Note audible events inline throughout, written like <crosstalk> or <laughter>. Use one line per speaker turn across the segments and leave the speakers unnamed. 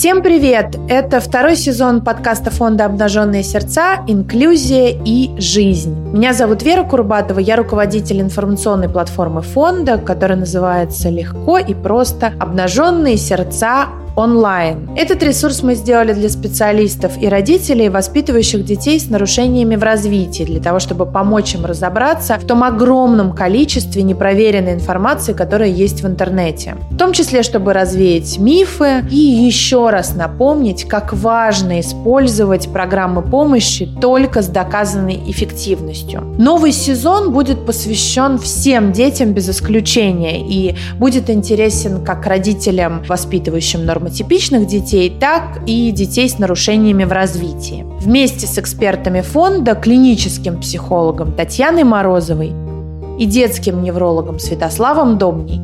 Всем привет! Это второй сезон подкаста фонда «Обнаженные сердца. Инклюзия и жизнь». Меня зовут Вера Курбатова, я руководитель информационной платформы фонда, которая называется легко и просто «Обнаженные сердца онлайн. Этот ресурс мы сделали для специалистов и родителей, воспитывающих детей с нарушениями в развитии, для того, чтобы помочь им разобраться в том огромном количестве непроверенной информации, которая есть в интернете. В том числе, чтобы развеять мифы и еще раз напомнить, как важно использовать программы помощи только с доказанной эффективностью. Новый сезон будет посвящен всем детям без исключения и будет интересен как родителям, воспитывающим нормативные нормотипичных детей, так и детей с нарушениями в развитии. Вместе с экспертами фонда, клиническим психологом Татьяной Морозовой и детским неврологом Святославом Домней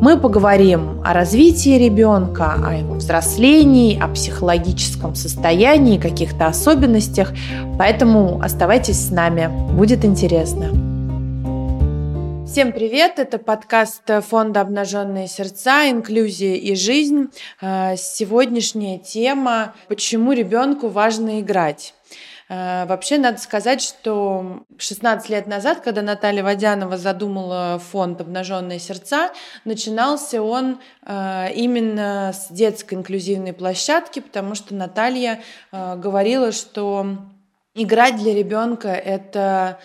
мы поговорим о развитии ребенка, о его взрослении, о психологическом состоянии, каких-то особенностях. Поэтому оставайтесь с нами, будет интересно. Всем привет! Это подкаст фонда «Обнаженные сердца. Инклюзия и жизнь». А, сегодняшняя тема «Почему ребенку важно играть?». А, вообще, надо сказать, что 16 лет назад, когда Наталья Водянова задумала фонд «Обнаженные сердца», начинался он а, именно с детской инклюзивной площадки, потому что Наталья говорила, что играть для ребенка это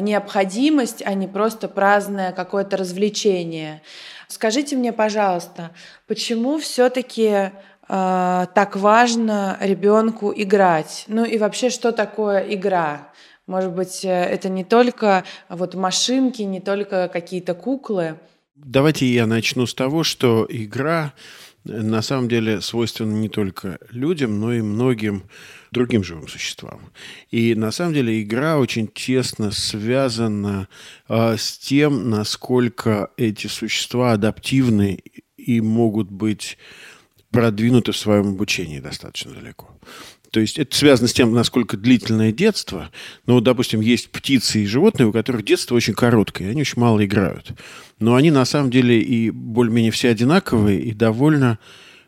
необходимость, а не просто праздное какое-то развлечение. Скажите мне, пожалуйста, почему все-таки э, так важно ребенку играть? Ну и вообще, что такое игра? Может быть, э, это не только вот машинки, не только какие-то куклы?
Давайте я начну с того, что игра на самом деле свойственна не только людям, но и многим другим живым существам. И на самом деле игра очень тесно связана э, с тем, насколько эти существа адаптивны и могут быть продвинуты в своем обучении достаточно далеко. То есть это связано с тем, насколько длительное детство. Ну, вот, допустим, есть птицы и животные, у которых детство очень короткое, они очень мало играют. Но они на самом деле и более-менее все одинаковые и довольно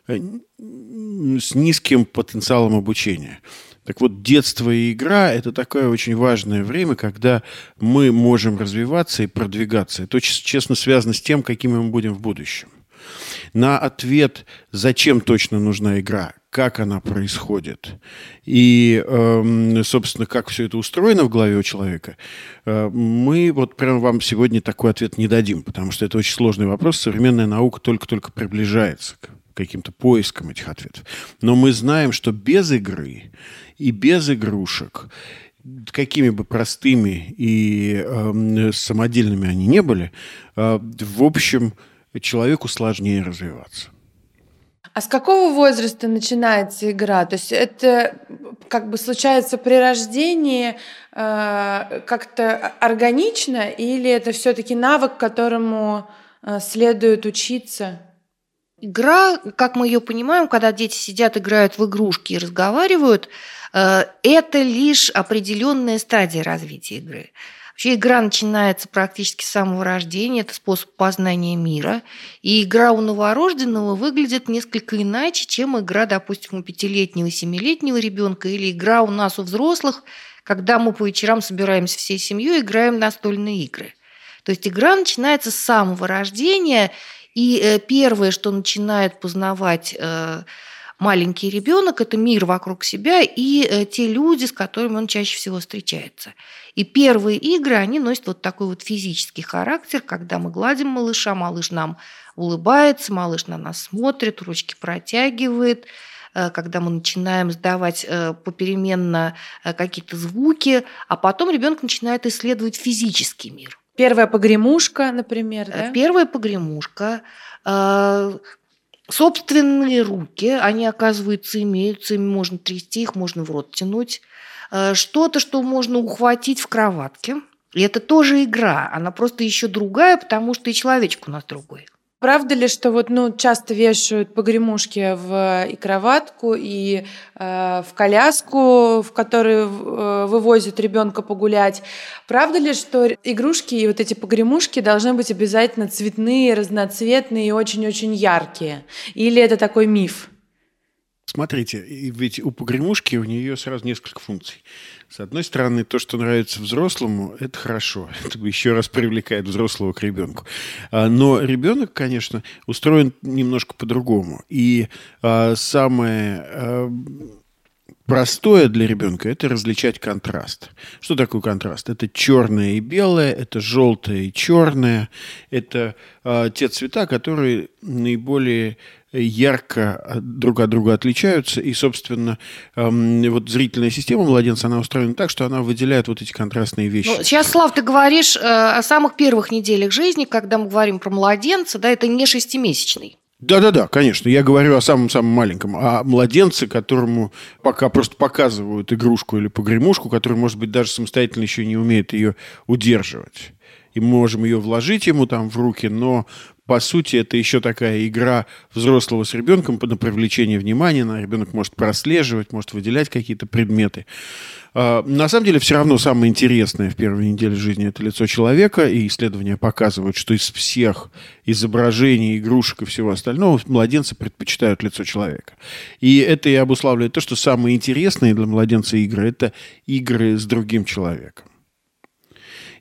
э, с низким потенциалом обучения. Так вот, детство и игра – это такое очень важное время, когда мы можем развиваться и продвигаться. Это очень честно связано с тем, какими мы будем в будущем. На ответ, зачем точно нужна игра, как она происходит и, эм, собственно, как все это устроено в голове у человека, э, мы вот прям вам сегодня такой ответ не дадим, потому что это очень сложный вопрос. Современная наука только-только приближается к каким-то поискам этих ответов. Но мы знаем, что без игры и без игрушек какими бы простыми и э, самодельными они не были, э, в общем, человеку сложнее развиваться.
А с какого возраста начинается игра? То есть это как бы случается при рождении э, как-то органично, или это все-таки навык, которому э, следует учиться?
Игра, как мы ее понимаем, когда дети сидят, играют в игрушки и разговаривают, э, это лишь определенная стадия развития игры. Вообще игра начинается практически с самого рождения, это способ познания мира. И игра у новорожденного выглядит несколько иначе, чем игра, допустим, у пятилетнего, семилетнего ребенка или игра у нас у взрослых, когда мы по вечерам собираемся всей семьей и играем настольные игры. То есть игра начинается с самого рождения, и э, первое, что начинает познавать э, маленький ребенок – это мир вокруг себя и э, те люди, с которыми он чаще всего встречается. И первые игры, они носят вот такой вот физический характер, когда мы гладим малыша, малыш нам улыбается, малыш на нас смотрит, ручки протягивает, э, когда мы начинаем сдавать э, попеременно какие-то звуки, а потом ребенок начинает исследовать физический мир.
Первая погремушка, например, да?
Первая погремушка, Собственные руки, они, оказывается, имеются, ими можно трясти, их можно в рот тянуть. Э, что-то, что можно ухватить в кроватке. И это тоже игра, она просто еще другая, потому что и человечек у нас другой.
Правда ли, что вот ну часто вешают погремушки в и кроватку, и э, в коляску, в которую э, вывозят ребенка погулять? Правда ли, что игрушки и вот эти погремушки должны быть обязательно цветные, разноцветные и очень-очень яркие? Или это такой миф?
Смотрите, ведь у погремушки у нее сразу несколько функций. С одной стороны, то, что нравится взрослому, это хорошо. <laughs> Это еще раз привлекает взрослого к ребенку. А, но ребенок, конечно, устроен немножко по-другому. И а, самое а, простое для ребенка – это различать контраст. Что такое контраст? Это черное и белое, это желтое и черное, это те цвета, которые наиболее ярко друг от друга отличаются, и, собственно, эм, вот зрительная система младенца, она устроена так, что она выделяет вот эти контрастные вещи. Ну,
сейчас, Слав, ты говоришь э, о самых первых неделях жизни, когда мы говорим про младенца, да, это не шестимесячный.
Да-да-да, конечно. Я говорю о самом-самом маленьком. О младенце, которому пока просто показывают игрушку или погремушку, который, может быть, даже самостоятельно еще не умеет ее удерживать. И мы можем ее вложить ему там в руки, но по сути, это еще такая игра взрослого с ребенком на привлечение внимания. На ребенок может прослеживать, может выделять какие-то предметы. А, на самом деле, все равно самое интересное в первой неделе жизни – это лицо человека, и исследования показывают, что из всех изображений, игрушек и всего остального младенцы предпочитают лицо человека. И это и обуславливает то, что самые интересные для младенца игры – это игры с другим человеком.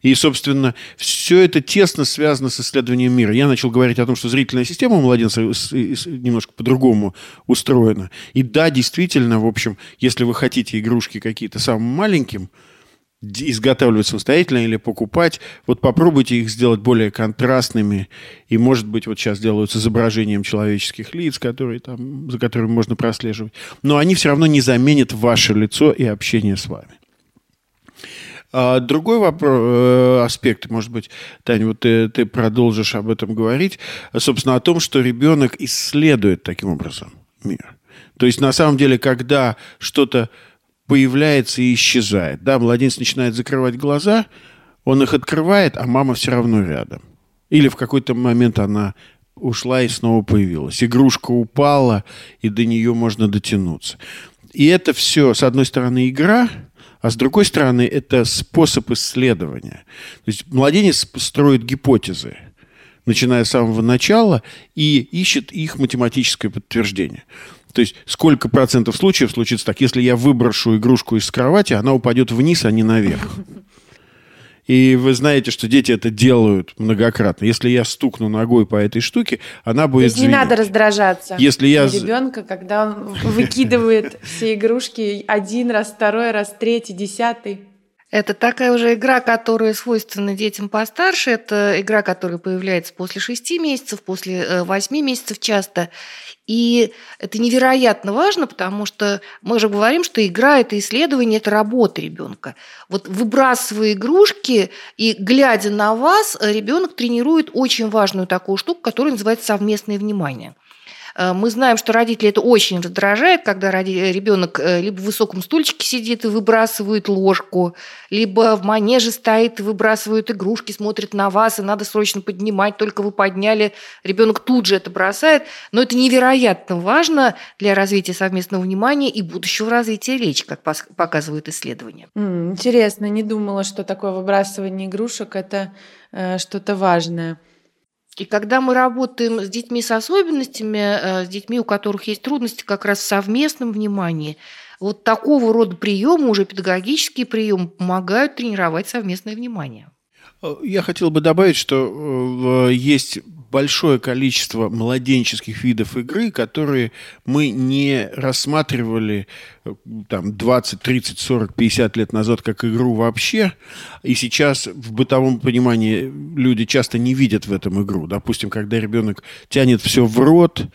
И, собственно, все это тесно связано с исследованием мира. Я начал говорить о том, что зрительная система у младенца немножко по-другому устроена. И да, действительно, в общем, если вы хотите игрушки какие-то самым маленьким, изготавливать самостоятельно или покупать, вот попробуйте их сделать более контрастными. И, может быть, вот сейчас делают с изображением человеческих лиц, которые там, за которыми можно прослеживать. Но они все равно не заменят ваше лицо и общение с вами. А другой вопрос, э, аспект, может быть, Таня, вот ты, ты продолжишь об этом говорить, собственно, о том, что ребенок исследует таким образом мир. То есть, на самом деле, когда что-то появляется и исчезает, да, младенец начинает закрывать глаза, он их открывает, а мама все равно рядом. Или в какой-то момент она ушла и снова появилась. Игрушка упала, и до нее можно дотянуться. И это все, с одной стороны, игра – а с другой стороны, это способ исследования. То есть младенец строит гипотезы, начиная с самого начала, и ищет их математическое подтверждение. То есть сколько процентов случаев случится так, если я выброшу игрушку из кровати, она упадет вниз, а не наверх. И вы знаете, что дети это делают многократно. Если я стукну ногой по этой штуке, она будет. То есть
не звенеть. надо раздражаться.
Если я
ребенка, когда он <laughs> выкидывает все игрушки один раз, второй раз, третий, десятый.
Это такая уже игра, которая свойственна детям постарше. Это игра, которая появляется после шести месяцев, после э, восьми месяцев часто. И это невероятно важно, потому что мы же говорим, что игра – это исследование, это работа ребенка. Вот выбрасывая игрушки и глядя на вас, ребенок тренирует очень важную такую штуку, которая называется совместное внимание. Э, мы знаем, что родители это очень раздражает, когда ребенок э, либо в высоком стульчике сидит и выбрасывает ложку, либо в манеже стоит и выбрасывает игрушки, смотрит на вас, и надо срочно поднимать, только вы подняли, ребенок тут же это бросает. Но это невероятно важно для развития совместного внимания и будущего развития речи, как показывают исследования.
Интересно, не думала, что такое выбрасывание игрушек это э, что-то важное.
И когда мы работаем с детьми с особенностями, э, с детьми, у которых есть трудности как раз в совместном внимании, вот такого рода приемы, уже педагогические приемы, помогают тренировать совместное внимание.
Я хотел бы добавить, что э, есть большое количество младенческих видов игры, которые мы не рассматривали э, там 20, 30, 40, 50 лет назад как игру вообще. И сейчас в бытовом понимании люди часто не видят в этом игру. Допустим, когда ребенок тянет все в рот,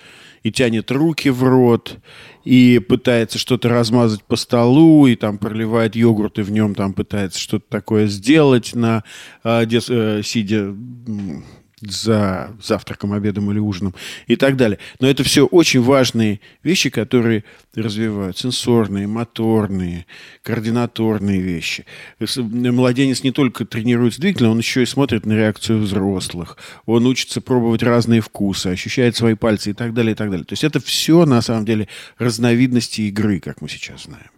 и тянет руки в рот, и пытается что-то размазать по столу, и там проливает йогурт, и в нем там пытается что-то такое сделать, на, э, дес, э, сидя за завтраком, обедом или ужином и так далее. Но это все очень важные вещи, которые развивают сенсорные, моторные, координаторные вещи. Младенец не только тренируется двигательно, он еще и смотрит на реакцию взрослых. Он учится пробовать разные вкусы, ощущает свои пальцы и так далее, и так далее. То есть это все, на самом деле, разновидности игры, как мы сейчас знаем.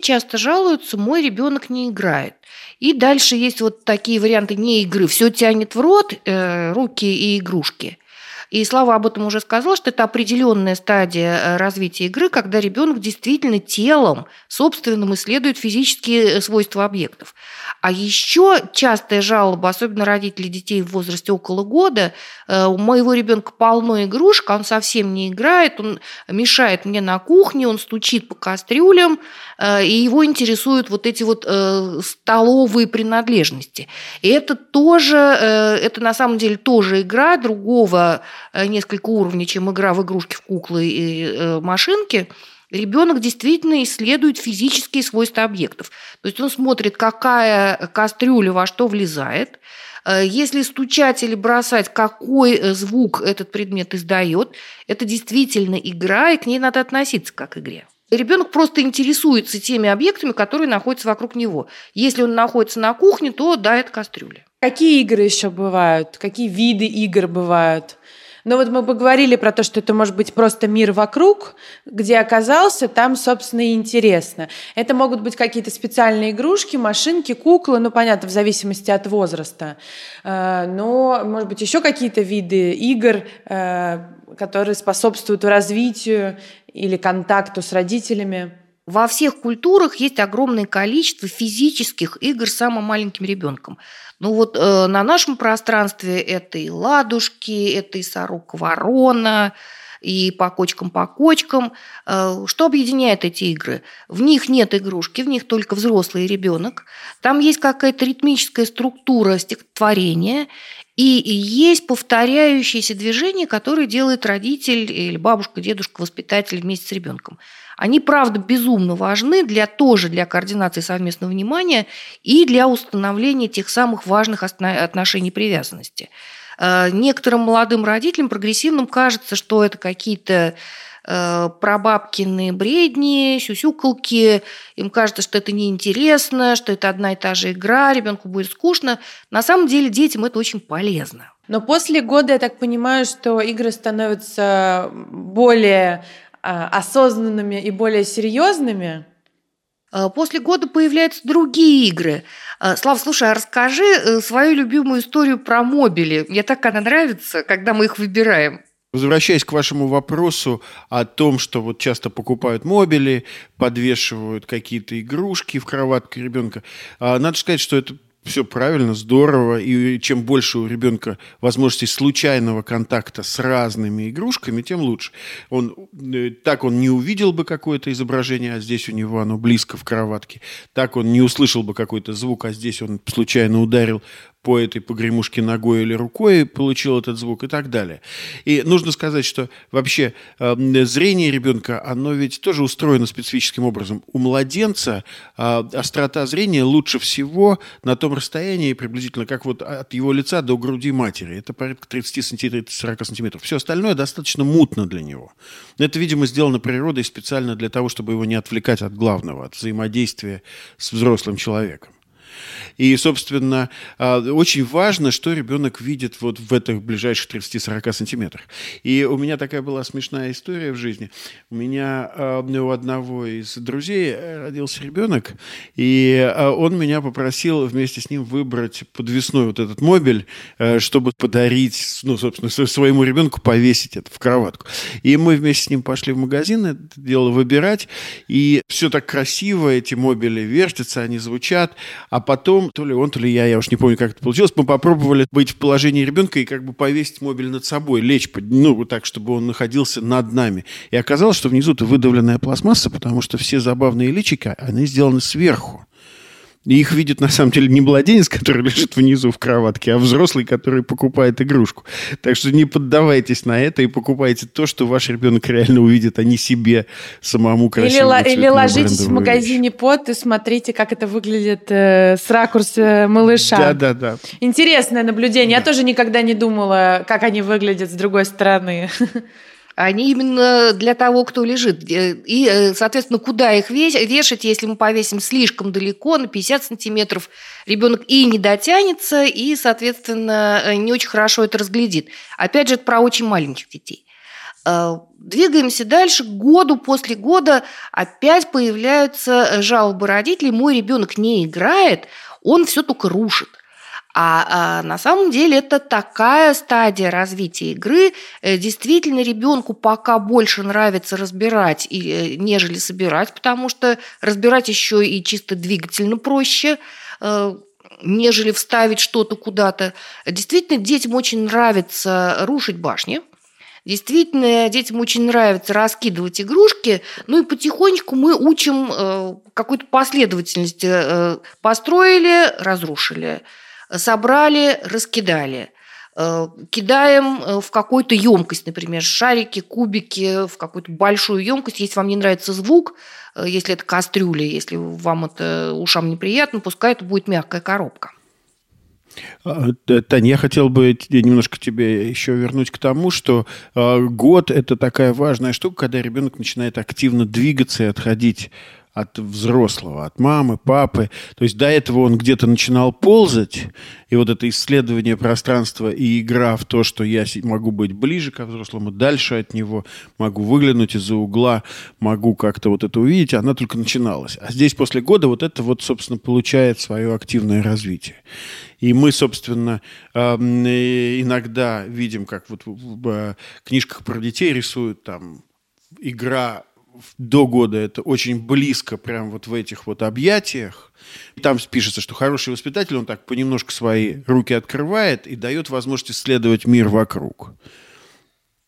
Часто жалуются, мой ребенок не играет. И дальше есть вот такие варианты не игры. Все тянет в рот, э, руки и игрушки. И Слава об этом уже сказал, что это определенная стадия э, развития игры, когда ребенок действительно телом собственным исследует физические э, свойства объектов. А еще частая жалоба, особенно родителей детей в возрасте около года, э, у моего ребенка полно игрушек, он совсем не играет, он мешает мне на кухне, он стучит по кастрюлям, и его интересуют вот эти вот столовые принадлежности. И это тоже, это на самом деле тоже игра другого несколько уровней, чем игра в игрушки, в куклы и э, машинки, ребенок действительно исследует физические свойства объектов. То есть он смотрит, какая кастрюля во что влезает, э, если стучать или бросать, какой звук этот предмет издает, это действительно игра, и к ней надо относиться как к игре. Ребенок просто интересуется теми объектами, которые находятся вокруг него. Если он находится на кухне, то да, это.
Какие игры еще бывают? Какие виды игр бывают? Но вот мы поговорили про то, что это может быть просто мир вокруг, где оказался, там, собственно, и интересно. Это могут быть какие-то специальные игрушки, машинки, куклы, ну, понятно, в зависимости от возраста. Э, но, может быть, еще какие-то виды игр, э, которые способствуют развитию или контакту с родителями.
Во всех культурах есть огромное количество физических игр с самым маленьким ребенком. Ну вот э, на нашем пространстве это и ладушки, это и сорока-ворона, и по кочкам-по кочкам. Э, что объединяет эти игры? В них нет игрушки, в них только взрослый ребенок. Там есть какая-то ритмическая структура стихотворения, и есть повторяющиеся движения, которые делает родитель или бабушка, дедушка, воспитатель вместе с ребенком. Они, правда, безумно важны для, тоже для координации совместного внимания и для установления тех самых важных отношений привязанности. Э, некоторым молодым родителям, прогрессивным, кажется, что это какие-то э, прабабкины бредни, сюсюкалки. Им кажется, что это неинтересно, что это одна и та же игра, ребенку будет скучно. На самом деле детям это очень полезно.
Но после года я так понимаю, что игры становятся более а, осознанными и более серьезными?
А, после года появляются другие игры. А, Слав, слушай, а расскажи э, свою любимую историю про мобили. Мне так она нравится, когда мы их выбираем.
Возвращаясь к вашему вопросу о том, что вот часто покупают мобили, подвешивают какие-то игрушки в кроватку ребенка, надо сказать, что это все правильно, здорово. И чем больше у ребенка возможностей случайного контакта с разными игрушками, тем лучше. Он, э, так он не увидел бы какое-то изображение, а здесь у него оно близко в кроватке. Так он не услышал бы какой-то звук, а здесь он случайно ударил по этой погремушке ногой или рукой получил этот звук и так далее. И нужно сказать, что вообще э, зрение ребенка, оно ведь тоже устроено специфическим образом. У младенца э, острота зрения лучше всего на том расстоянии, приблизительно как вот от его лица до груди матери. Это порядка 30 сантиметров, 40 сантиметров. Все остальное достаточно мутно для него. Это, видимо, сделано природой специально для того, чтобы его не отвлекать от главного, от взаимодействия с взрослым человеком. И, собственно, а, очень важно, что ребенок видит вот в этих ближайших 30-40 сантиметрах. И у меня такая была смешная история в жизни. У меня а, у одного из друзей э, родился ребенок, и а, он меня попросил вместе с ним выбрать подвесной вот этот мобиль, э, чтобы подарить, ну, собственно, своему ребенку повесить это в кроватку. И мы вместе с ним пошли в магазин это дело выбирать, и все так красиво, эти мобили вертятся, они звучат, а потом, то ли он, то ли я, я уж не помню, как это получилось, мы попробовали быть в положении ребенка и как бы повесить мобиль над собой, лечь, ну, так, чтобы он находился над нами. И оказалось, что внизу-то выдавленная пластмасса, потому что все забавные личика, они сделаны сверху. И их видит, на самом деле, не младенец, который <laughs> лежит внизу в кроватке, а взрослый, который покупает игрушку. Так что не поддавайтесь на это и покупайте то, что ваш ребенок реально увидит, а не себе самому красивому
Или, или ложитесь в магазине вещь. под и смотрите, как это выглядит э, с ракурса малыша.
Да-да-да.
Интересное наблюдение. Да. Я тоже никогда не думала, как они выглядят с другой стороны. <laughs>
они именно для того, кто лежит. Э, и, э, соответственно, куда их вешать, если мы повесим слишком далеко, на 50 сантиметров, ребенок и не дотянется, и, соответственно, э, не очень хорошо это разглядит. Опять же, это про очень маленьких детей. Двигаемся дальше. Году после года опять появляются жалобы родителей. Мой ребенок не играет, он все только рушит. А, а на самом деле это такая стадия развития игры. Э, действительно, ребенку пока больше нравится разбирать, и, нежели собирать, потому что разбирать еще и чисто двигательно проще нежели вставить что-то куда-то. Действительно, детям очень нравится рушить башни. Действительно, детям очень нравится раскидывать игрушки, ну и потихонечку мы учим э, какой-то последовательности. Э, построили, разрушили, собрали, раскидали э, кидаем в какую-то емкость, например, шарики, кубики, в какую-то большую емкость. Если вам не нравится звук, если это кастрюля, если вам это ушам неприятно, пускай это будет мягкая коробка.
А, Таня, я хотел бы немножко тебе еще вернуть к тому, что а, год – это такая важная штука, когда ребенок начинает активно двигаться и отходить от взрослого, от мамы, папы. То есть до этого он где-то начинал ползать, и вот это исследование пространства и игра в то, что я могу быть ближе к взрослому, дальше от него, могу выглянуть из-за угла, могу как-то вот это увидеть, она только начиналась. А здесь после года вот это вот, собственно, получает свое активное развитие. И мы, собственно, иногда видим, как вот в э, книжках про детей рисуют там игра до года это очень близко, прям вот в этих вот объятиях. Там пишется, что хороший воспитатель, он так понемножку свои руки открывает и дает возможность исследовать мир вокруг.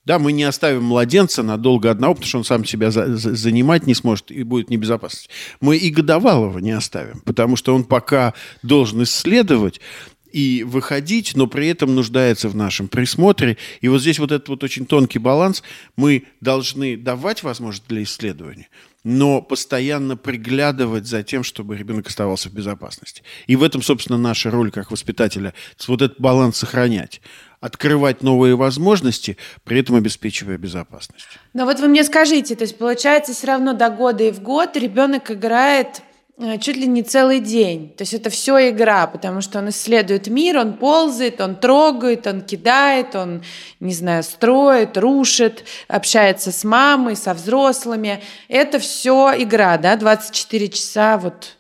Да, мы не оставим младенца надолго одного, потому что он сам себя за, за, занимать не сможет и будет небезопасность. Мы и годовалого не оставим, потому что он пока должен исследовать, и выходить, но при этом нуждается в нашем присмотре. И вот здесь вот этот вот очень тонкий баланс. Мы должны давать возможность для исследования, но постоянно приглядывать за тем, чтобы ребенок оставался в безопасности. И в этом, собственно, наша роль как воспитателя. Вот этот баланс сохранять открывать новые возможности, при этом обеспечивая безопасность.
Но вот вы мне скажите, то есть получается все равно до года и в год ребенок играет чуть ли не целый день. То есть это все игра, потому что он исследует мир, он ползает, он трогает, он кидает, он, не знаю, строит, рушит, общается с мамой, со взрослыми. Это все игра, да, 24 часа вот.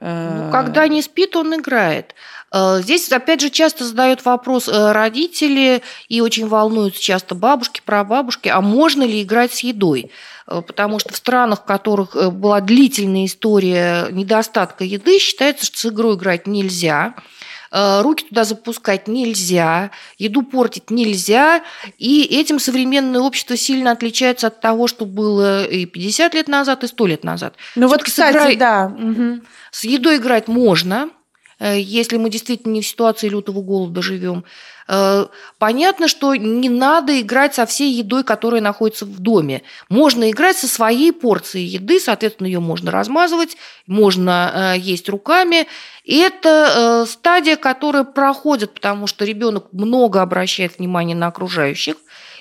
Э... Ну, когда не спит, он играет. Э, здесь, опять же, часто задают вопрос э, родители и очень волнуются часто бабушки, прабабушки, а можно ли играть с едой? Э, потому что в странах, в которых э, была длительная история недостатка еды, считается, что с игрой играть нельзя э, руки туда запускать нельзя, еду портить нельзя, и этим современное общество сильно отличается от того, что было и 50 лет назад, и 100 лет назад.
Ну вот, кстати, игрой... да.
С едой играть можно, если мы действительно не в ситуации лютого голода живем. Э, понятно, что не надо играть со всей едой, которая находится в доме. Можно играть со своей порцией еды, соответственно, ее можно размазывать, можно э, есть руками. Это э, стадия, которая проходит, потому что ребенок много обращает внимания на окружающих.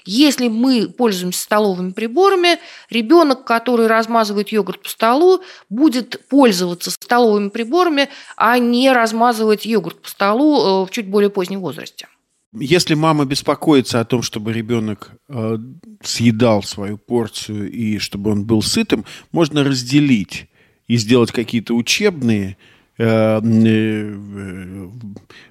Если мы пользуемся столовыми приборами, ребенок, который размазывает йогурт по столу, будет пользоваться столовыми приборами, а не размазывать йогурт по столу в чуть более позднем возрасте.
Если мама беспокоится о том, чтобы ребенок э, съедал свою порцию и чтобы он был сытым, можно разделить и сделать какие-то учебные э, э,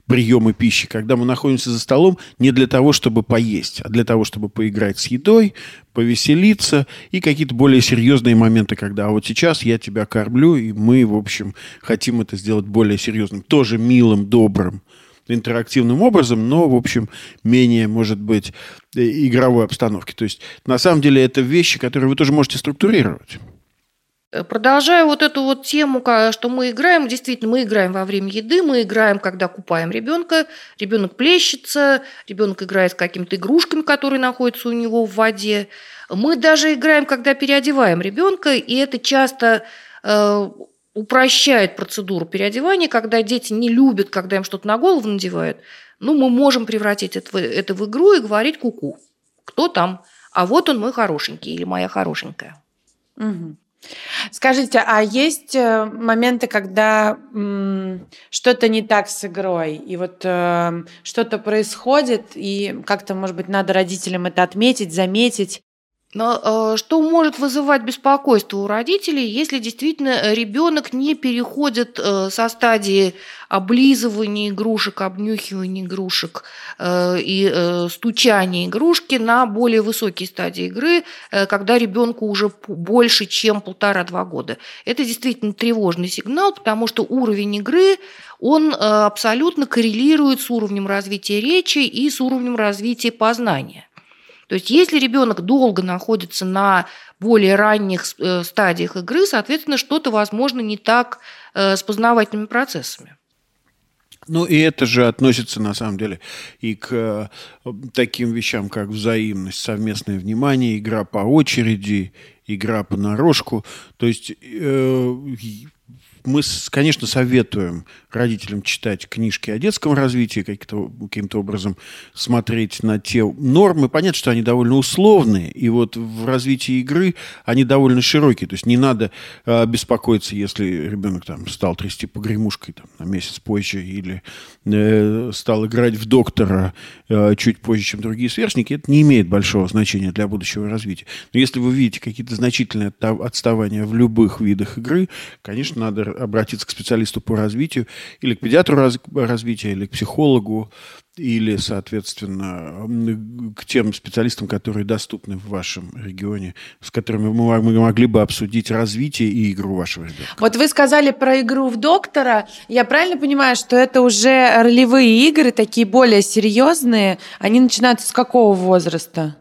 приемы пищи, когда мы находимся за столом не для того, чтобы поесть, а для того, чтобы поиграть с едой, повеселиться и какие-то более серьезные моменты, когда а вот сейчас я тебя кормлю, и мы, в общем, хотим это сделать более серьезным, тоже милым, добрым интерактивным образом, но, в общем, менее, может быть, э, игровой обстановки. То есть, на самом деле, это вещи, которые вы тоже можете структурировать.
Э, продолжая вот эту вот тему, что мы играем, действительно, мы играем во время еды, мы играем, когда купаем ребенка, ребенок плещется, ребенок играет с какими-то игрушками, которые находятся у него в воде. Мы даже играем, когда переодеваем ребенка, и это часто э, упрощает процедуру переодевания, когда дети не любят, когда им что-то на голову надевают, ну, мы можем превратить это, это в игру и говорить куку. -ку. Кто там? А вот он мой хорошенький или моя хорошенькая.
Угу. Скажите, а есть э, моменты, когда что-то не так с игрой, и вот э, что-то происходит, и как-то, может быть, надо родителям это отметить, заметить?
Но э, что может вызывать беспокойство у родителей, если действительно ребенок не переходит э, со стадии облизывания игрушек, обнюхивания игрушек э, и стучания игрушки на более высокие стадии игры, когда ребенку уже больше, чем полтора-два года. Это действительно тревожный сигнал, потому что уровень игры, он абсолютно коррелирует с уровнем развития речи и с уровнем развития познания. То есть если ребенок долго находится на более ранних э, стадиях игры, соответственно, что-то, возможно, не так э, с познавательными процессами.
Ну, и это же относится, на самом деле, и к э, таким вещам, как взаимность, совместное внимание, игра по очереди, игра по понарошку. То есть э, мы, конечно, советуем родителям читать книжки о детском развитии, каким-то, каким образом смотреть на те нормы. Понятно, что они довольно условные, и вот в развитии игры они довольно широкие. То есть не надо э, беспокоиться, если ребенок там стал трясти погремушкой там, на месяц позже или э, стал играть в доктора э, чуть позже, чем другие сверстники. Это не имеет большого значения для будущего развития. Но если вы видите какие-то значительные отставания в любых видах игры, конечно, надо обратиться к специалисту по развитию или к педиатру раз, развития, или к психологу, или, соответственно, к тем специалистам, которые доступны в вашем регионе, с которыми мы могли бы обсудить развитие и игру вашего ребенка.
Вот вы сказали про игру в доктора. Я правильно понимаю, что это уже ролевые игры, такие более серьезные? Они начинаются с какого возраста?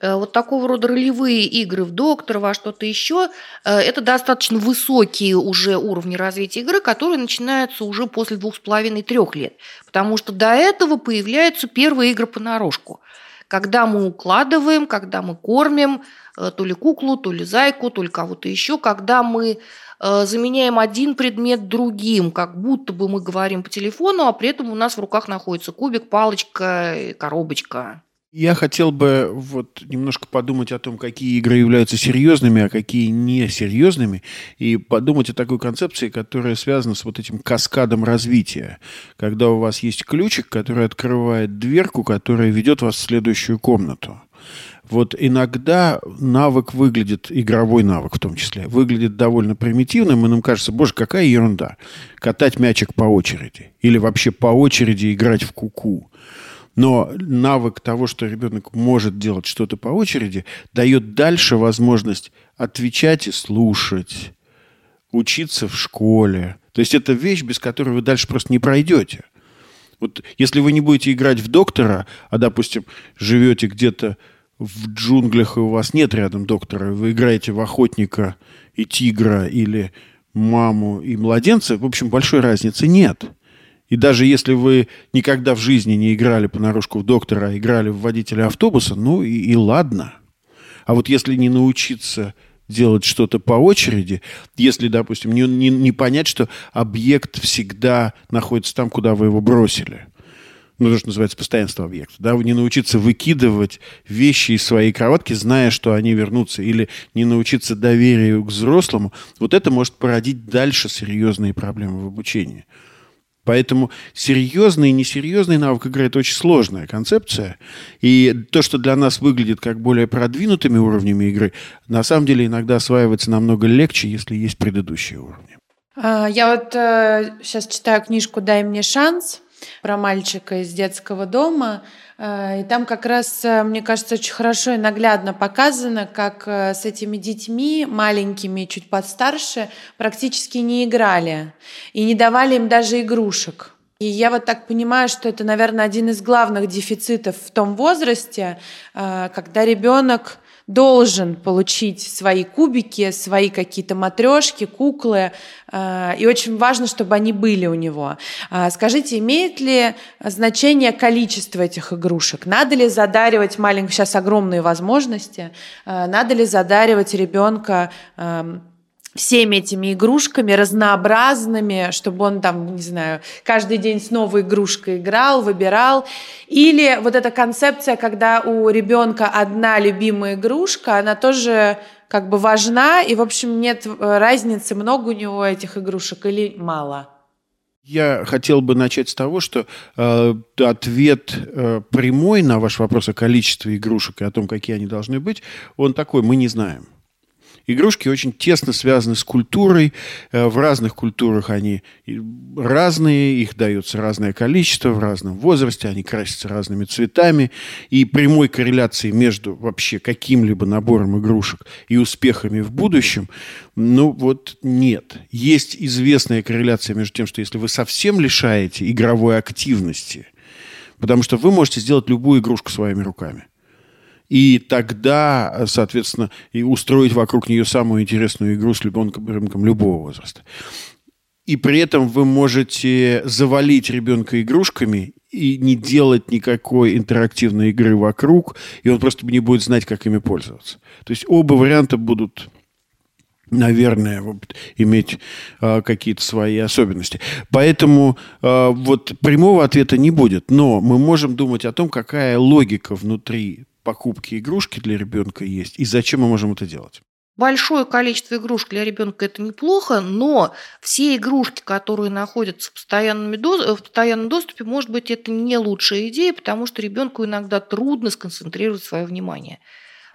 Э, вот такого рода ролевые игры в доктора, во что-то еще, э, это достаточно высокие уже уровни развития игры, которые начинаются уже после двух с половиной-трех лет. Потому что до этого появляются первые игры понарошку. Когда мы укладываем, когда мы кормим э, то ли куклу, то ли зайку, то ли кого-то еще, когда мы заменяем один предмет другим, как будто бы мы говорим по телефону, а при этом у нас в руках находится кубик, палочка, коробочка.
Я хотел бы вот немножко подумать о том, какие игры являются серьезными, а какие несерьезными, и подумать о такой концепции, которая связана с вот этим каскадом развития, когда у вас есть ключик, который открывает дверку, которая ведет вас в следующую комнату. Вот иногда навык выглядит, игровой навык в том числе, выглядит довольно примитивным, и нам кажется, боже, какая ерунда, катать мячик по очереди, или вообще по очереди играть в куку. -ку. Но навык того, что ребенок может делать что-то по очереди, дает дальше возможность отвечать и слушать, учиться в школе. То есть это вещь, без которой вы дальше просто не пройдете. Вот если вы не будете играть в доктора, а, допустим, живете где-то в джунглях, и у вас нет рядом доктора, вы играете в охотника и тигра или маму и младенца, в общем, большой разницы нет. И даже если вы никогда в жизни не играли понарошку в доктора, а играли в водителя автобуса, ну и, и ладно. А вот если не научиться делать что-то по очереди, если, допустим, не, не, не понять, что объект всегда находится там, куда вы его бросили. Ну, то, что называется постоянство объекта. Да? Не научиться выкидывать вещи из своей кроватки, зная, что они вернутся. Или не научиться доверию к взрослому. Вот это может породить дальше серьезные проблемы в обучении. Поэтому серьезный и несерьезный навык игры – это очень сложная концепция. И то, что для нас выглядит как более продвинутыми уровнями игры, на самом деле иногда осваивается намного легче, если есть предыдущие уровни.
А, я вот э, сейчас читаю книжку «Дай мне шанс» про мальчика из детского дома – Э, и там как раз, э, мне кажется, очень хорошо и наглядно показано, как э, с этими детьми, маленькими, чуть подстарше, практически не играли. И не давали им даже игрушек. И я вот так понимаю, что это, наверное, один из главных дефицитов в том возрасте, когда ребенок должен получить свои кубики, свои какие-то матрешки, куклы, э, и очень важно, чтобы они были у него. А скажите, имеет ли значение количество этих игрушек? Надо ли задаривать маленьких, сейчас огромные возможности, э, надо ли задаривать ребенка эм, всеми этими игрушками разнообразными, чтобы он там, не знаю, каждый день с новой игрушкой играл, выбирал. Или вот эта концепция, когда у ребенка одна любимая игрушка, она тоже как бы важна, и, в общем, нет разницы, много у него этих игрушек или мало.
Я хотел бы начать с того, что э, ответ э, прямой на ваш вопрос о количестве игрушек и о том, какие они должны быть, он такой, мы не знаем. Игрушки очень тесно связаны с культурой. Э, в разных культурах они разные, их дается разное количество в разном возрасте, они красятся разными цветами. И прямой корреляции между вообще каким-либо набором игрушек и успехами в будущем, ну вот нет. Есть известная корреляция между тем, что если вы совсем лишаете игровой активности, потому что вы можете сделать любую игрушку своими руками – и тогда, соответственно, и устроить вокруг нее самую интересную игру с ребенком, любого возраста. И при этом вы можете завалить ребенка игрушками и не делать никакой интерактивной игры вокруг, и он просто не будет знать, как ими пользоваться. То есть оба варианта будут наверное, иметь э, какие-то свои особенности. Поэтому э, вот прямого ответа не будет, но мы можем думать о том, какая логика внутри покупки игрушки для ребенка есть и зачем мы можем это делать?
Большое количество игрушек для ребенка это неплохо, но все игрушки, которые находятся в, постоянном, в постоянном доступе, может быть, это не лучшая идея, потому что ребенку иногда трудно сконцентрировать свое внимание.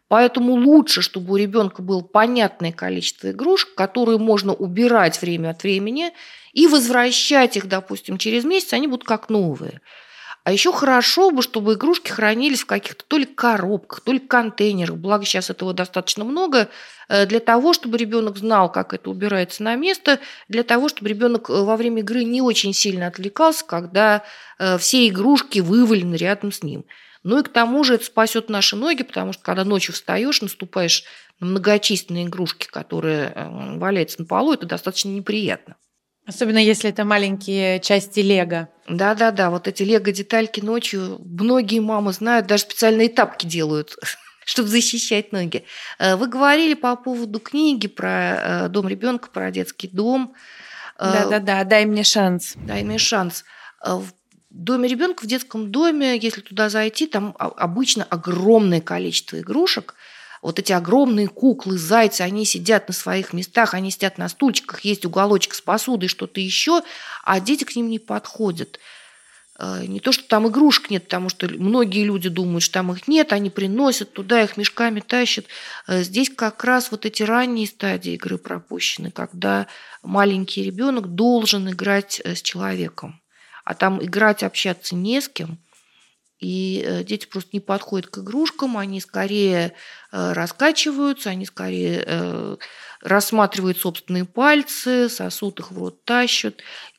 Поэтому лучше, чтобы у ребенка было понятное количество игрушек, которые можно убирать время от времени и возвращать их, допустим, через месяц, они будут как новые. А еще хорошо бы, чтобы игрушки хранились в каких-то то ли коробках, то ли контейнерах. Благо сейчас этого достаточно много э, для того, чтобы ребенок знал, как это убирается на место, для того, чтобы ребенок э, во время игры не очень сильно отвлекался, когда э, все игрушки вывалены рядом с ним. Ну и к тому же это спасет наши ноги, потому что когда ночью встаешь, наступаешь на многочисленные игрушки, которые валяются на полу, это достаточно неприятно.
Особенно если это маленькие части лего.
Да-да-да, вот эти лего-детальки ночью многие мамы знают, даже специальные тапки делают, <laughs> чтобы защищать ноги. Э, вы говорили по поводу книги про э, дом ребенка, про детский дом.
Э, Да-да-да, дай мне шанс.
Дай мне шанс. В доме ребенка, в детском доме, если туда зайти, там обычно огромное количество игрушек – вот эти огромные куклы, зайцы, они сидят на своих местах, они сидят на стульчиках, есть уголочек с посудой, что-то еще, а дети к ним не подходят. Э, не то, что там игрушек нет, потому что многие люди думают, что там их нет, они приносят туда, их мешками тащат. Э, здесь как раз вот эти ранние стадии игры пропущены, когда маленький ребенок должен играть э, с человеком. А там играть, общаться не с кем – и э, дети просто не подходят к игрушкам, они скорее э, раскачиваются, они скорее э, рассматривают собственные пальцы, сосут их в рот, тащат.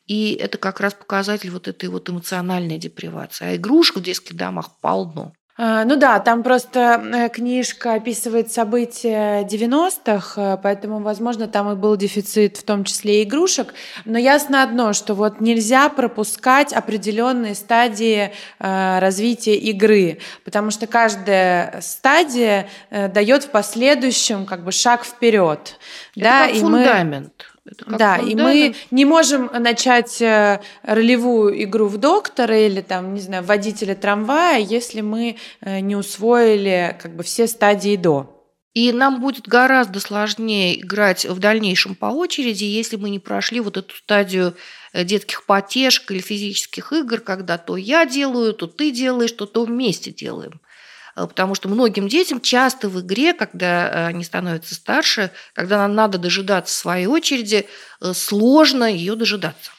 И это как раз показатель вот этой вот эмоциональной депривации. А игрушек в детских домах полно.
А, ну да, там просто э, книжка описывает события 90-х, э, поэтому, возможно, там и был дефицит, в том числе игрушек. Но ясно одно, что вот нельзя пропускать определенные стадии э, развития игры, потому что каждая стадия дает в последующем как бы шаг вперед.
Это да, как и фундамент. Мы
да, и мы не можем начать э, ролевую игру в доктора или там, не знаю, водителя трамвая, если мы э, не усвоили как бы все стадии до.
И нам будет гораздо сложнее играть в дальнейшем по очереди, если мы не прошли вот эту стадию э, детских потешек или физических игр, когда то я делаю, то ты делаешь, то то вместе делаем. Э, потому что многим детям часто в игре, когда э, они становятся старше, когда нам надо дожидаться своей очереди, э, сложно ее дожидаться.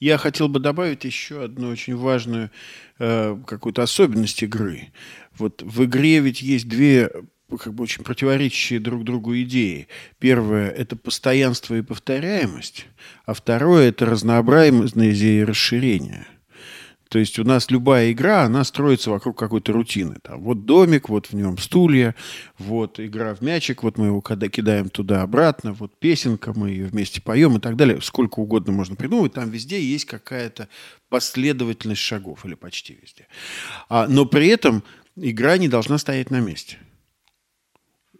Я хотел бы добавить еще одну очень важную э, какую-то особенность игры. Вот в игре ведь есть две как бы очень противоречащие друг другу идеи. Первое – это постоянство и повторяемость, а второе – это разнообразие и расширение – то есть у нас любая игра, она строится вокруг какой-то рутины. Там, вот домик, вот в нем стулья, вот игра в мячик, вот мы его когда кидаем туда-обратно, вот песенка, мы ее вместе поем и так далее. Сколько угодно можно придумать, там везде есть какая-то последовательность шагов, или почти везде. А, но при этом игра не должна стоять на месте.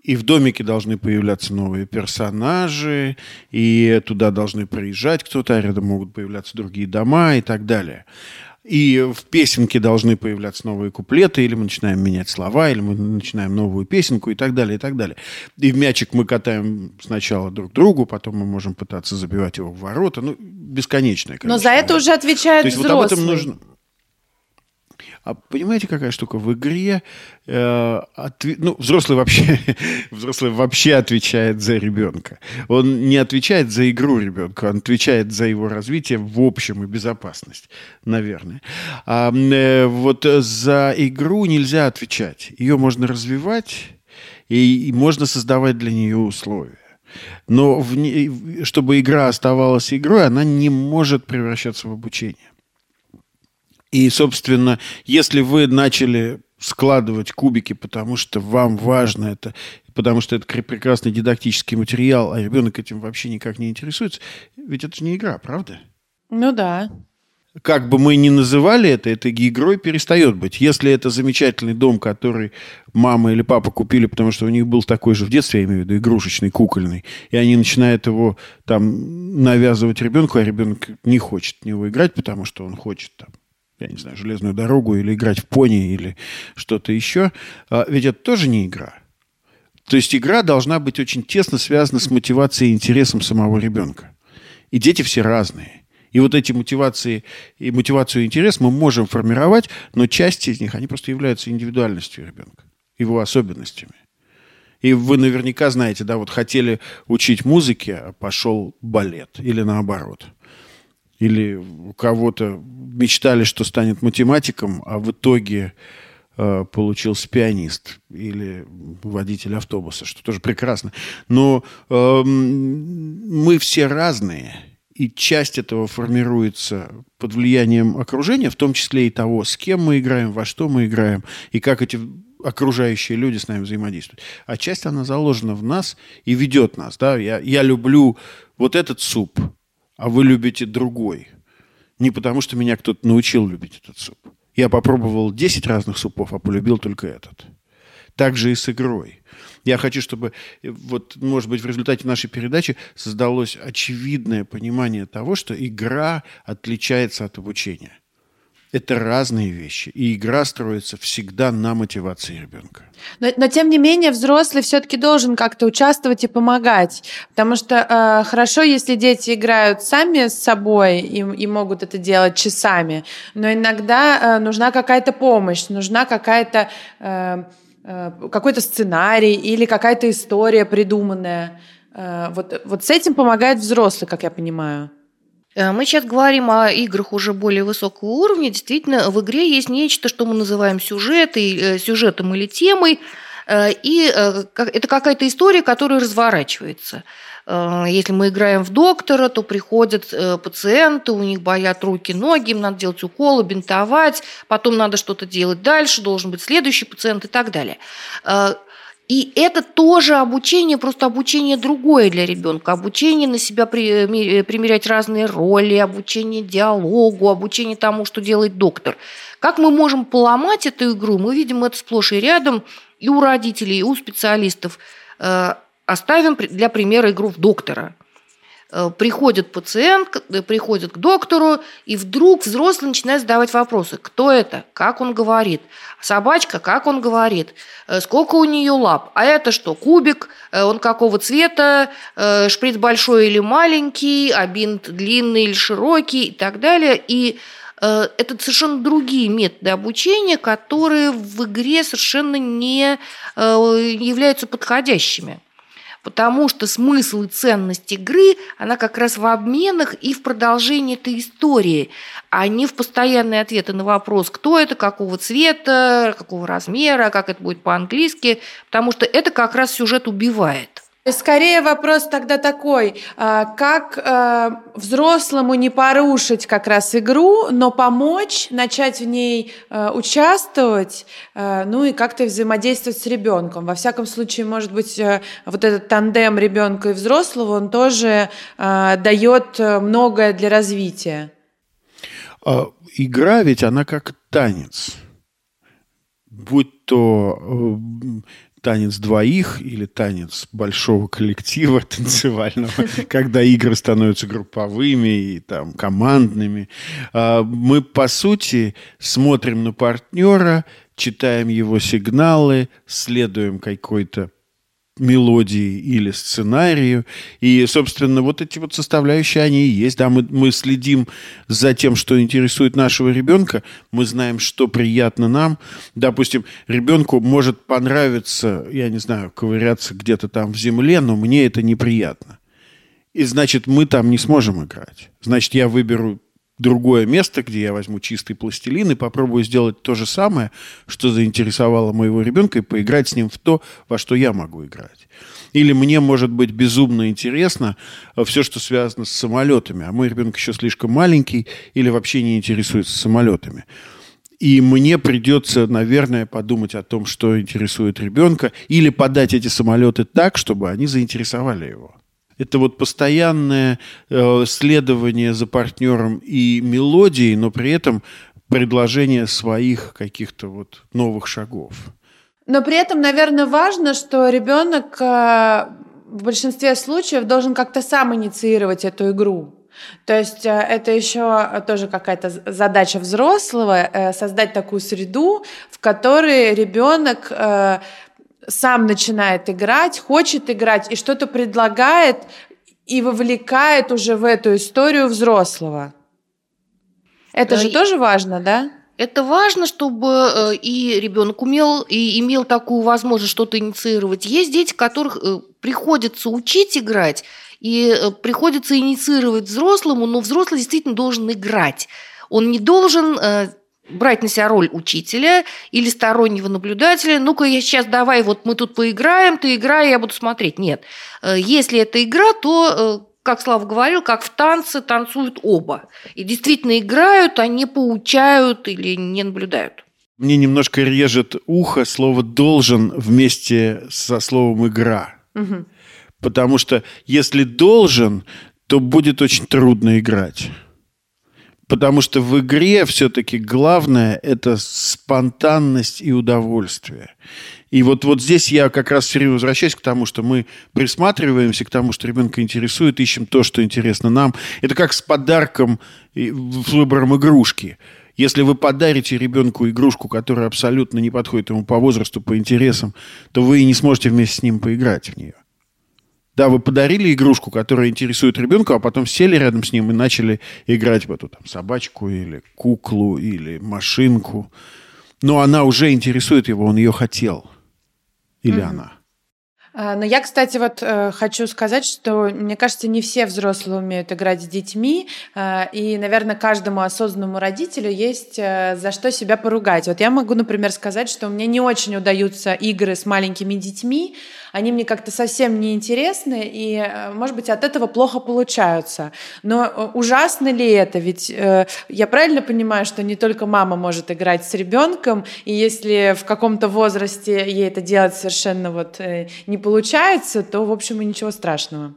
И в домике должны появляться новые персонажи, и туда должны приезжать кто-то, а рядом могут появляться другие дома и так далее и в песенке должны появляться новые куплеты, или мы начинаем менять слова, или мы начинаем новую песенку и так далее, и так далее. И в мячик мы катаем сначала друг другу, потом мы можем пытаться забивать его в ворота. Ну, бесконечное
количество. Но за это уже отвечает То есть взрослый. вот об этом нужно...
А понимаете, какая штука? В игре э, отв... ну, взрослый вообще, <laughs> взрослый вообще отвечает за ребенка. Он не отвечает за игру ребенка, он отвечает за его развитие в общем и безопасность, наверное. А э, вот за игру нельзя отвечать. Ее можно развивать, и, и можно создавать для нее условия. Но в, чтобы игра оставалась игрой, она не может превращаться в обучение. И, собственно, если вы начали складывать кубики, потому что вам важно это, потому что это прекрасный дидактический материал, а ребенок этим вообще никак не интересуется, ведь это же не игра, правда?
Ну да.
Как бы мы ни называли это, это игрой перестает быть. Если это замечательный дом, который мама или папа купили, потому что у них был такой же в детстве, я имею в виду, игрушечный, кукольный, и они начинают его там навязывать ребенку, а ребенок не хочет в него играть, потому что он хочет там я не знаю, железную дорогу или играть в пони или что-то еще. А ведь это тоже не игра. То есть игра должна быть очень тесно связана с мотивацией и интересом самого ребенка. И дети все разные. И вот эти мотивации и мотивацию и интерес мы можем формировать, но часть из них, они просто являются индивидуальностью ребенка, его особенностями. И вы наверняка знаете, да, вот хотели учить музыке, а пошел балет или наоборот – или у кого-то мечтали, что станет математиком, а в итоге э, получился пианист или водитель автобуса, что тоже прекрасно. Но э, мы все разные, и часть этого формируется под влиянием окружения, в том числе и того, с кем мы играем, во что мы играем, и как эти окружающие люди с нами взаимодействуют. А часть, она заложена в нас и ведет нас. Да? Я, я люблю вот этот суп – а вы любите другой. Не потому, что меня кто-то научил любить этот суп. Я попробовал 10 разных супов, а полюбил только этот. Так же и с игрой. Я хочу, чтобы, вот, может быть, в результате нашей передачи создалось очевидное понимание того, что игра отличается от обучения. Это разные вещи. И игра строится всегда на мотивации ребенка.
Но, но тем не менее, взрослый все-таки должен как-то участвовать и помогать. Потому что э, хорошо, если дети играют сами с собой и, и могут это делать часами. Но иногда э, нужна какая-то помощь, нужна какая-то э, э, какой-то сценарий или какая-то история придуманная. Э, вот, вот с этим помогает взрослый, как я понимаю.
Э, мы сейчас говорим о играх уже более высокого уровня. Действительно, в игре есть нечто, что мы называем сюжетой, э, сюжетом или темой. Э, и это какая-то история, которая разворачивается. Если мы играем в доктора, то приходят пациенты, у них болят руки, ноги, им надо делать уколы, бинтовать, потом надо что-то делать дальше, должен быть следующий пациент и так далее. И это тоже обучение, просто обучение другое для ребенка. Обучение на себя примерять разные роли, обучение диалогу, обучение тому, что делает доктор. Как мы можем поломать эту игру, мы видим это сплошь и рядом и у родителей, и у специалистов. Э, оставим для примера игру в доктора – Э, приходит пациент, э, приходит к доктору, и вдруг взрослый начинает задавать вопросы. Кто это? Как он говорит? Собачка, как он говорит? Э, сколько у нее лап? А это что, кубик? Он какого цвета? Шприц большой или маленький? А бинт длинный или широкий? И так далее. И это совершенно другие методы обучения, которые в игре совершенно не являются подходящими потому что смысл и ценность игры, она как раз в обменах и в продолжении этой истории, а не в постоянные ответы на вопрос, кто это, какого цвета, какого размера, как это будет по-английски, потому что это как раз сюжет убивает.
Скорее вопрос тогда такой, а, как а, взрослому не порушить как раз игру, но помочь, начать в ней а, участвовать, ну и как-то взаимодействовать с ребенком. Во всяком случае, может быть, вот этот тандем ребенка и взрослого, он тоже дает многое для развития.
Игра ведь она как танец. Будь то э, танец двоих или танец большого коллектива <laughs> танцевального, <laughs> когда игры становятся групповыми и там командными. А, мы, по сути, смотрим на партнера, читаем его сигналы, следуем какой-то мелодии или сценарию. И, собственно, вот эти вот составляющие, они и есть. Да, мы, мы следим за тем, что интересует нашего ребенка. Мы знаем, что приятно нам. Допустим, ребенку может понравиться, я не знаю, ковыряться где-то там в земле, но мне это неприятно. И значит, мы там не сможем играть. Значит, я выберу другое место, где я возьму чистый пластилин и попробую сделать то же самое, что заинтересовало моего ребенка, и поиграть с ним в то, во что я могу играть. Или мне может быть безумно интересно э, все, что связано с самолетами, а мой ребенок еще слишком маленький или вообще не интересуется самолетами. И мне придется, наверное, подумать о том, что интересует ребенка, или подать эти самолеты так, чтобы они заинтересовали его это вот постоянное э, следование за партнером и мелодией, но при этом предложение своих каких-то вот новых шагов.
Но при этом, наверное, важно, что ребенок э, в большинстве случаев должен как-то сам инициировать эту игру. То есть э, это еще тоже какая-то задача взрослого создать такую среду, в которой ребенок сам начинает играть, хочет играть и что-то предлагает и вовлекает уже в эту историю взрослого. Это же. Э, тоже важно, да?
Это важно, чтобы э, и ребенок умел и имел такую возможность что-то инициировать. Есть дети, которых э, приходится учить играть, и приходится инициировать взрослому, но взрослый действительно должен играть. Он не должен брать на себя роль учителя или стороннего наблюдателя. Ну-ка, я сейчас давай, вот мы тут поиграем, ты играй, я буду смотреть. Нет. Э, если это игра, то э, как Слава говорил, как в танце танцуют оба. И действительно играют, а не поучают или не наблюдают.
Мне немножко режет ухо слово «должен» вместе со словом «игра». Угу. Потому что если «должен», то будет очень трудно играть. Потому что в игре все-таки главное – это спонтанность и удовольствие. И вот, вот здесь я как раз все время возвращаюсь к тому, что мы присматриваемся к тому, что ребенка интересует, ищем то, что интересно нам. Это как с подарком, с выбором игрушки. Если вы подарите ребенку игрушку, которая абсолютно не подходит ему по возрасту, по интересам, то вы и не сможете вместе с ним поиграть в нее. Да, вы подарили игрушку, которая интересует ребенка, а потом сели рядом с ним и начали играть в эту там, собачку или куклу или машинку. Но она уже интересует его, он ее хотел. Или mm-hmm. она.
А, но я, кстати, вот э, хочу сказать, что мне кажется, не все взрослые умеют играть с детьми, э, и, наверное, каждому осознанному родителю есть э, за что себя поругать. Вот я могу, например, сказать, что мне не очень удаются игры с маленькими детьми, они мне как-то совсем не интересны, и, может быть, от этого плохо получаются. Но ужасно ли это? Ведь я правильно понимаю, что не только мама может играть с ребенком, и если в каком-то возрасте ей это делать совершенно вот не получается, то, в общем, и ничего страшного.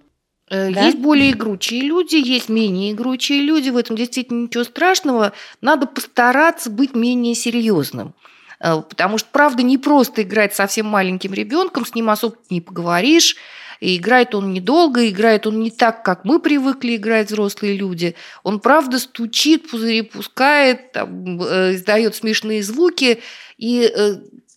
Э, да? Есть более игручие люди, есть менее игручие люди. В этом действительно ничего страшного. Надо постараться быть менее серьезным. Э, потому что, правда, не просто играть совсем маленьким ребенком, с ним особо не поговоришь. И играет он недолго, играет он не так, как мы привыкли играть взрослые люди. Он, правда, стучит, пузыри пускает, там, э, издает смешные звуки. И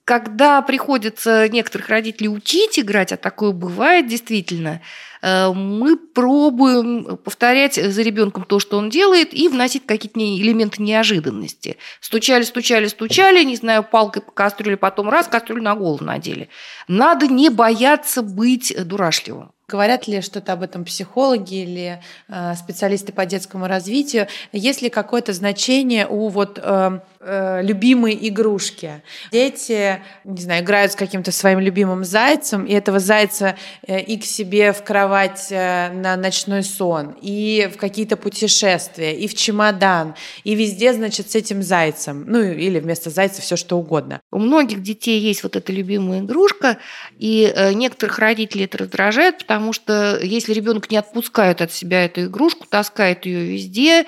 когда приходится некоторых родителей учить играть, а такое бывает действительно, э, мы пробуем повторять за ребенком то, что он делает, и вносить какие-то элементы неожиданности. Стучали, стучали, стучали, не знаю, палкой по кастрюле, потом раз, кастрюлю на голову надели. Надо не бояться быть дурашливым.
Говорят ли что-то об этом психологи или э, специалисты по детскому развитию? Есть ли какое-то значение у вот э, э, любимой игрушки? Дети, не знаю, играют с каким-то своим любимым зайцем, и этого зайца э, и к себе в кровать э, на ночной сон, и в какие-то путешествия, и в чемодан, и везде, значит, с этим зайцем, ну или вместо зайца все что угодно.
У многих детей есть вот эта любимая игрушка, и некоторых родителей это раздражает, потому что если ребенок не отпускает от себя эту игрушку, таскает ее везде,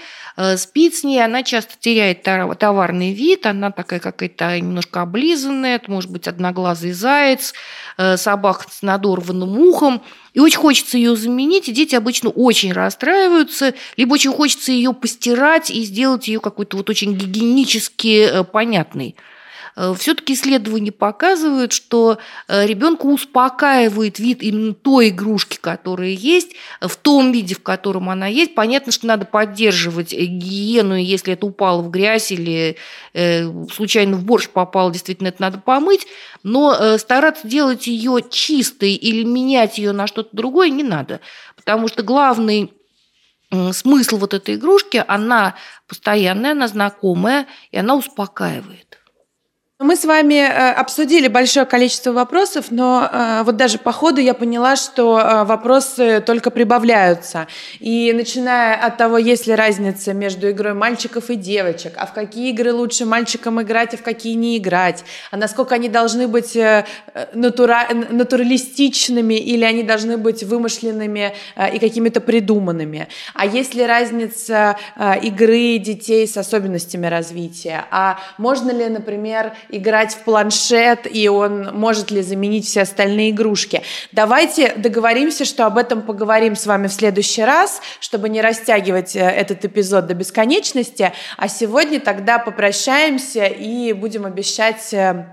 спит с ней, она часто теряет товарный вид, она такая какая-то немножко облизанная, это может быть одноглазый заяц, э, собака с надорванным ухом, и очень хочется ее заменить, и дети обычно очень расстраиваются, либо очень хочется ее постирать и сделать ее какой-то вот очень гигиенически э, понятной. Э, Все-таки исследования показывают, что э, ребенка успокаивает вид именно той игрушки, которая есть, в том виде, в котором она есть. Понятно, что надо поддерживать гигиену, если это упало в грязь или случайно в борщ попало, действительно это надо помыть, но стараться делать ее чистой или менять ее на что-то другое не надо, потому что главный смысл вот этой игрушки, она постоянная, она знакомая, и она успокаивает.
Мы с вами э, обсудили большое количество вопросов, но э, вот даже по ходу я поняла, что э, вопросы только прибавляются. И начиная от того, есть ли разница между игрой мальчиков и девочек, а в какие игры лучше мальчикам играть, а в какие не играть, а насколько они должны быть натура... натуралистичными или они должны быть вымышленными и какими-то придуманными. А есть ли разница игры детей с особенностями развития? А можно ли, например, играть в планшет, и он может ли заменить все остальные игрушки. Давайте договоримся, что об этом поговорим с вами в следующий раз, чтобы не растягивать э, этот эпизод до бесконечности. А сегодня тогда попрощаемся и будем обещать э,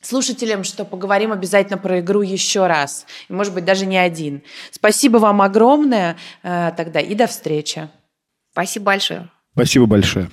слушателям, что поговорим обязательно про игру еще раз. И, может быть, даже не один. Спасибо вам огромное э, тогда и до встречи.
Спасибо большое.
Спасибо большое.